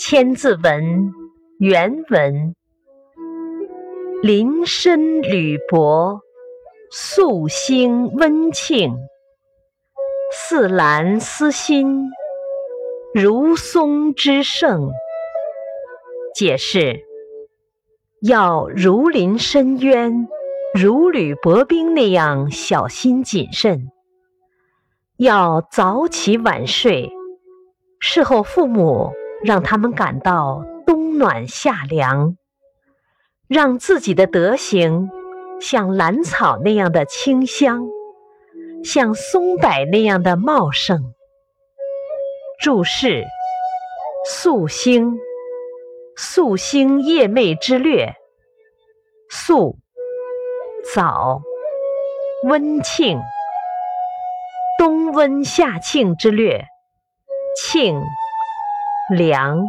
千字文原文：林深履薄，素兴温庆。似兰思馨，如松之盛。解释：要如临深渊，如履薄冰那样小心谨慎；要早起晚睡，事后父母。让他们感到冬暖夏凉，让自己的德行像兰草那样的清香，像松柏那样的茂盛。注释：素兴，素兴夜寐之略。素，早，温庆，冬温夏庆之略。庆。凉。